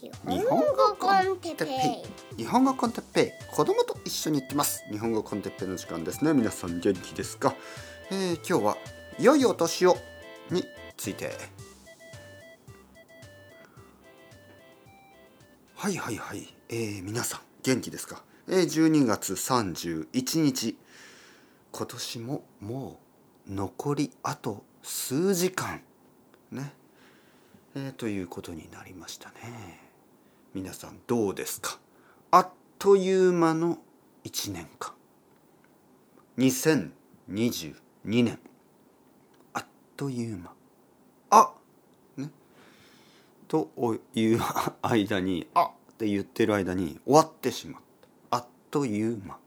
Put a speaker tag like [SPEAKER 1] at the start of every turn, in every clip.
[SPEAKER 1] 日本語コンテッペ
[SPEAKER 2] イ。日本語コンテッペイ。子供と一緒に行ってます。日本語コンテッペイの時間ですね。皆さん元気ですか、えー、今日は良いお年をについて。はいはいはい、えー、皆さん元気ですか、えー、12月31日。今年ももう残りあと数時間。ね。えー、ということになりましたね。皆さんどうですか？あっという間の1年間。2022年。あっという間。あね？という間にあって言ってる間に終わってしまった。あっという間。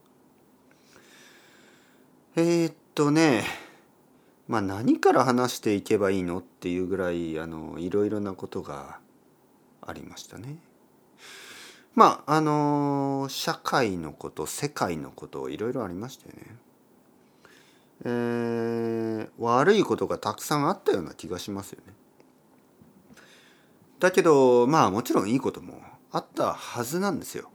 [SPEAKER 2] えー、っとねまあ何から話していけばいいの？っていうぐらいあのいろいろなことがありましたね。まああの社会のこと世界のこといろいろありましたよね。えー、悪いことがたくさんあったような気がしますよね。だけどまあもちろんいいこともあったはずなんですよ。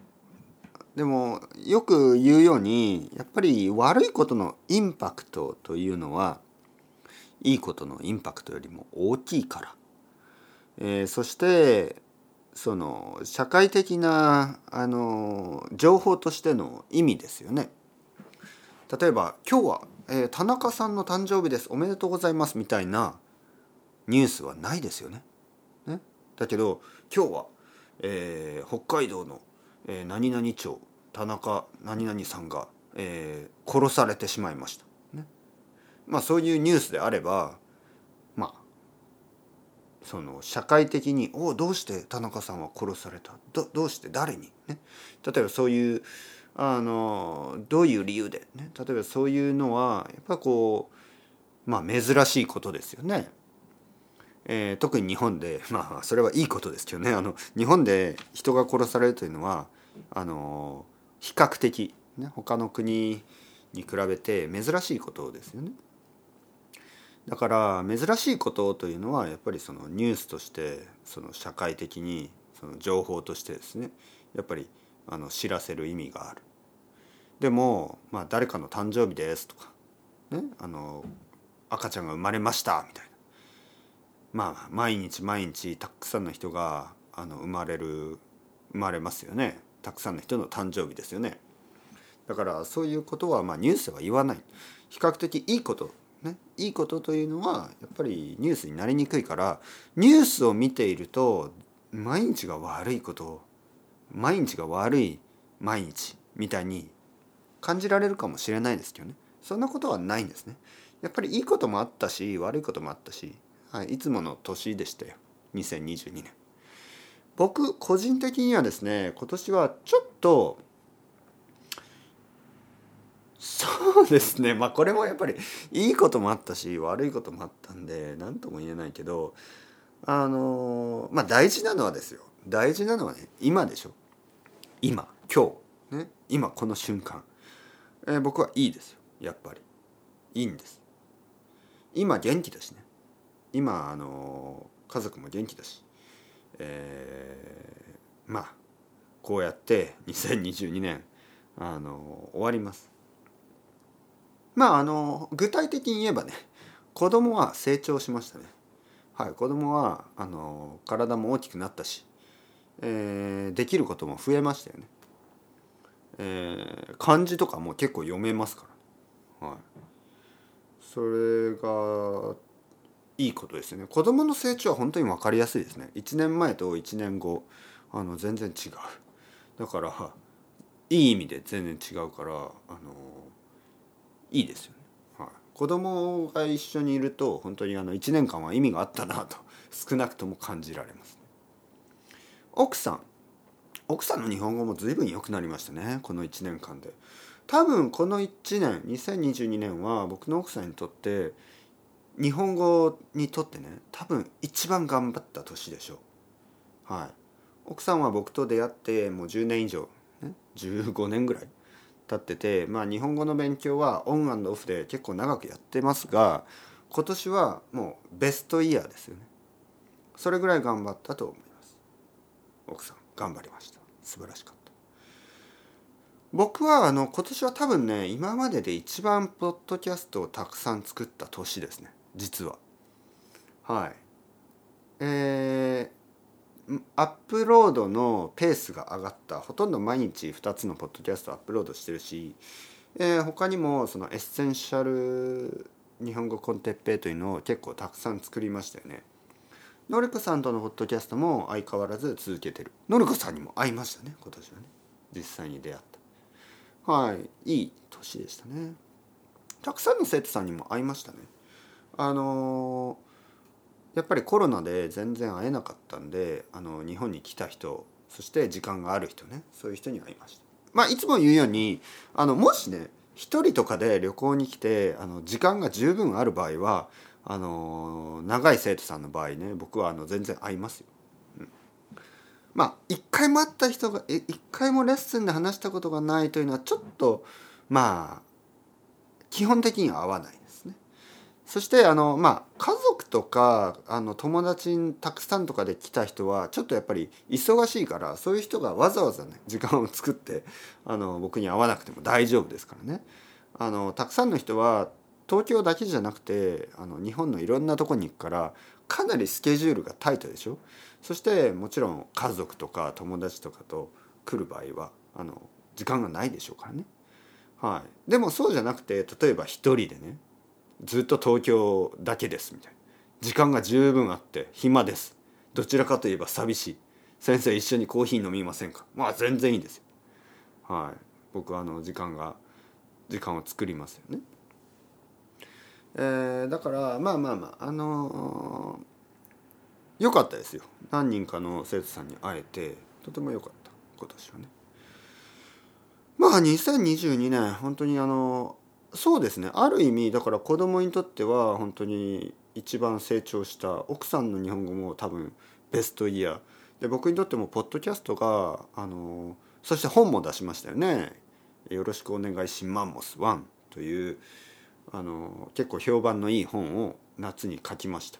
[SPEAKER 2] でもよく言うようにやっぱり悪いことのインパクトというのはいいことのインパクトよりも大きいから、えー、そしてその社会的なあの情報としての意味ですよね。例えば今日は、えー、田中さんの誕生日ですおめでとうございますみたいなニュースはないですよね。ねだけど今日は、えー、北海道の、えー、何々町田中何々さんが、え、殺されてしまいました。ねまあそういうニュースであればその社会的に「おどうして田中さんは殺された？どどうして？誰に?」ね例えばそういうあのどういう理由で、ね、例えばそういうのはやっぱこうまあ珍しいことですよね。えー、特に日本で まあそれはいいことですけどねあの日本で人が殺されるというのはあの比較的、ね、他の国に比べて珍しいことですよね。だから珍しいことというのはやっぱりそのニュースとしてその社会的にその情報としてですねやっぱりあの知らせる意味がある。でも、まあ、誰かの誕生日ですとか、ね、あの赤ちゃんが生まれましたみたいな。まあ毎日毎日たくさんの人があの生まれる生まれますよね。たくさんの人の誕生日ですよね。だからそういうことはまあニュースでは言わない。比較的いいことね、いいことというのはやっぱりニュースになりにくいからニュースを見ていると毎日が悪いこと毎日が悪い毎日みたいに感じられるかもしれないですけどねそんなことはないんですね。やっぱりいいこともあったし悪いこともあったし、はい、いつもの年でしたよ2022年。僕個人的にはですね今年はちょっとそうですね。まあこれもやっぱりいいこともあったし悪いこともあったんで何とも言えないけどあのまあ大事なのはですよ。大事なのはね今でしょ。今今日。ね。今この瞬間、えー、僕はいいですよ。やっぱり。いいんです。今元気だしね。今あの家族も元気だし。えー、まあこうやって2022年あの終わります。まああの具体的に言えばね子供は成長しましたね。はい、子供はあの体も大きくなったし、えー、できることも増えましたよね。えー、漢字とかも結構読めますから、はい、それがいいことですよね。子供の成長は本当に分かりやすいですね。1年前と1年後あの全然違う。だからいい意味で全然違うからあのいいですよね。はい、子供が一緒にいると本当にあの1年間は意味があったなと 少なくとも感じられます、奥さん奥さんの日本語も随分良くなりましたねこの1年間で。多分この1年2022年は僕の奥さんにとって日本語にとってね多分一番頑張った年でしょう。はい、奥さんは僕と出会ってもう10年以上、ね、15年ぐらい経ってて、まあ、日本語の勉強はオンオフで結構長くやってますが今年はもうベストイヤーですよね。それぐらい頑張ったと思います。奥さん頑張りました。素晴らしかった。僕はあの今年は多分ね今までで一番ポッドキャストをたくさん作った年ですね。実は。はい。えー、アップロードのペースが上がったほとんど毎日2つのポッドキャストアップロードしてるし、えー、他にもそのエッセンシャル日本語 con Teppei というのを結構たくさん作りましたよね。のりこさんとのポッドキャストも相変わらず続けてる。のりこさんにも会いましたね今年はね。実際に出会った。はい。いい年でしたね。たくさんの生徒さんにも会いましたね。あのー、やっぱりコロナで全然会えなかったんであの日本に来た人そして時間がある人ねそういう人に会いましたまあいつも言うようにあのもしね一人とかで旅行に来てあの時間が十分ある場合はあの長い生徒さんの場合ね僕はあの全然合いますよ。うん、まあ一回も会った人が一回もレッスンで話したことがないというのはちょっとまあ基本的には合わない。そしてあのまあ家族とかあの友達にたくさんとかで来た人はちょっとやっぱり忙しいからそういう人がわざわざね時間を作ってあの僕に会わなくても大丈夫ですからね。あのたくさんの人は東京だけじゃなくてあの日本のいろんなとこに行くからかなりスケジュールがタイトでしょそしてもちろん家族とか友達とかと来る場合はあの時間がないでしょうからね。はい、でもそうじゃなくて例えば一人でねずっと東京だけですみたいな。時間が十分あって暇です。どちらかといえば寂しい。先生一緒にコーヒー飲みませんか？まあ全然いいですよ。はい。僕はあの時間が時間を作りますよね。えー、だからまあまあまああのー、よかったですよ。何人かの生徒さんに会えてとても良かった今年はね。まあ2022年本当にあのそうですね。ある意味だから子供にとっては本当に一番成長した奥さんの日本語も多分ベストイヤー。で僕にとってもポッドキャストがあのそして本も出しましたよね「よろしくお願いしマンモス1」というあの結構評判のいい本を夏に書きました。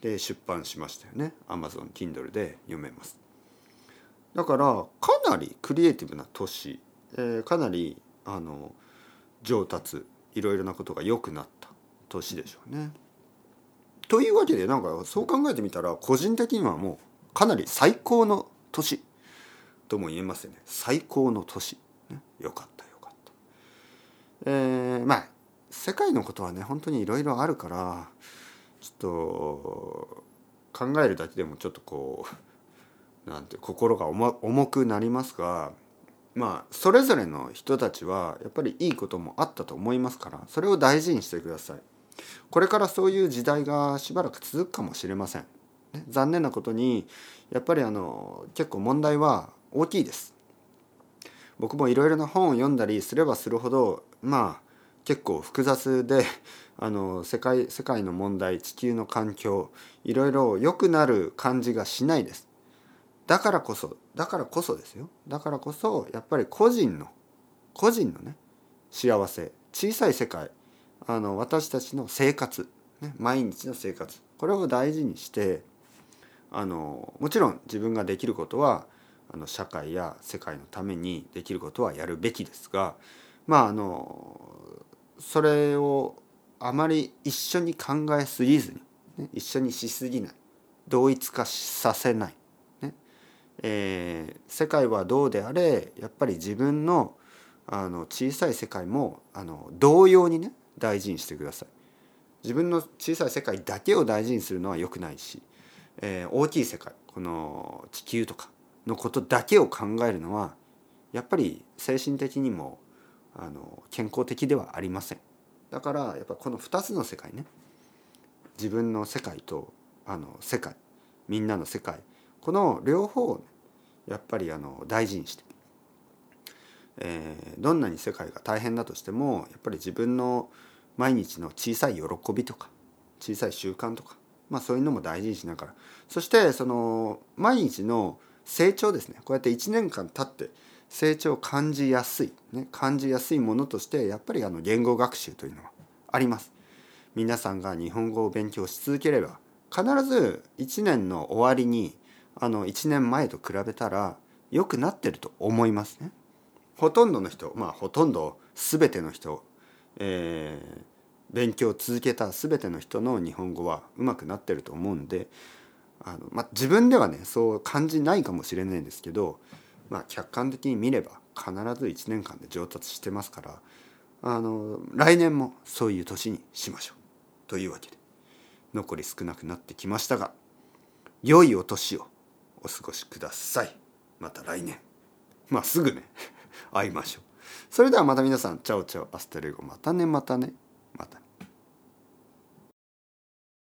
[SPEAKER 2] で出版しましたよね。Amazon Kindle で読めます。だからかなりクリエイティブな年、えー、かなりあの上達いろいろなことが良くなった年でしょうね。というわけでなんかそう考えてみたら個人的にはもうかなり最高の年とも言えますよね最高の年、ね、よかったよかった。えー、まあ世界のことはね本当にいろいろあるからちょっと考えるだけでもちょっとこうなんて心が重くなりますがまあそれぞれの人たちはやっぱりいいこともあったと思いますからそれを大事にしてください。これからそういう時代がしばらく続くかもしれません。残念なことにやっぱりあの結構問題は大きいです。僕もいろいろな本を読んだりすればするほどまあ結構複雑であの世界世界の問題地球の環境いろいろ良くなる感じがしないですだからこそだからこそですよ。だからこそやっぱり個人の個人のね幸せ小さい世界あの私たちの生活、ね、毎日の生活これを大事にしてあのもちろん自分ができることはあの社会や世界のためにできることはやるべきですがまああのそれをあまり一緒に考えすぎずに、ね、一緒にしすぎない同一化させない、えー、世界はどうであれやっぱり自分のあの小さい世界もあの同様にね大事にしてください。自分の小さい世界だけを大事にするのは良くないし、えー、大きい世界この地球とかのことだけを考えるのはやっぱり精神的にもあの健康的ではありませんだからやっぱこの2つの世界ね自分の世界とあの世界みんなの世界この両方を、ね、やっぱりあの大事にして、えー、どんなに世界が大変だとしてもやっぱり自分の毎日の小さい喜びとか小さい習慣とか、まあ、そういうのも大事にしながらそしてその毎日の成長ですねこうやって1年間経って成長を感じやすい、ね、感じやすいものとしてやっぱりあの言語学習というのはあります。皆さんが日本語を勉強し続ければ必ず1年の終わりにあの1年前と比べたら良くなってると思いますね。ほとんどの人まあほとんど全ての人、えー勉強を続けた全ての人の日本語は上手くなってると思うんであの、まあ、自分ではねそう感じないかもしれないんですけど、まあ、客観的に見れば必ず1年間で上達してますからあの来年もそういう年にしましょうというわけで残り少なくなってきましたが良いお年をお過ごしください。また来年。まあすぐね。会いましょう。それではまた皆さん。チャオチャオ。アステレゴ。またねまたね。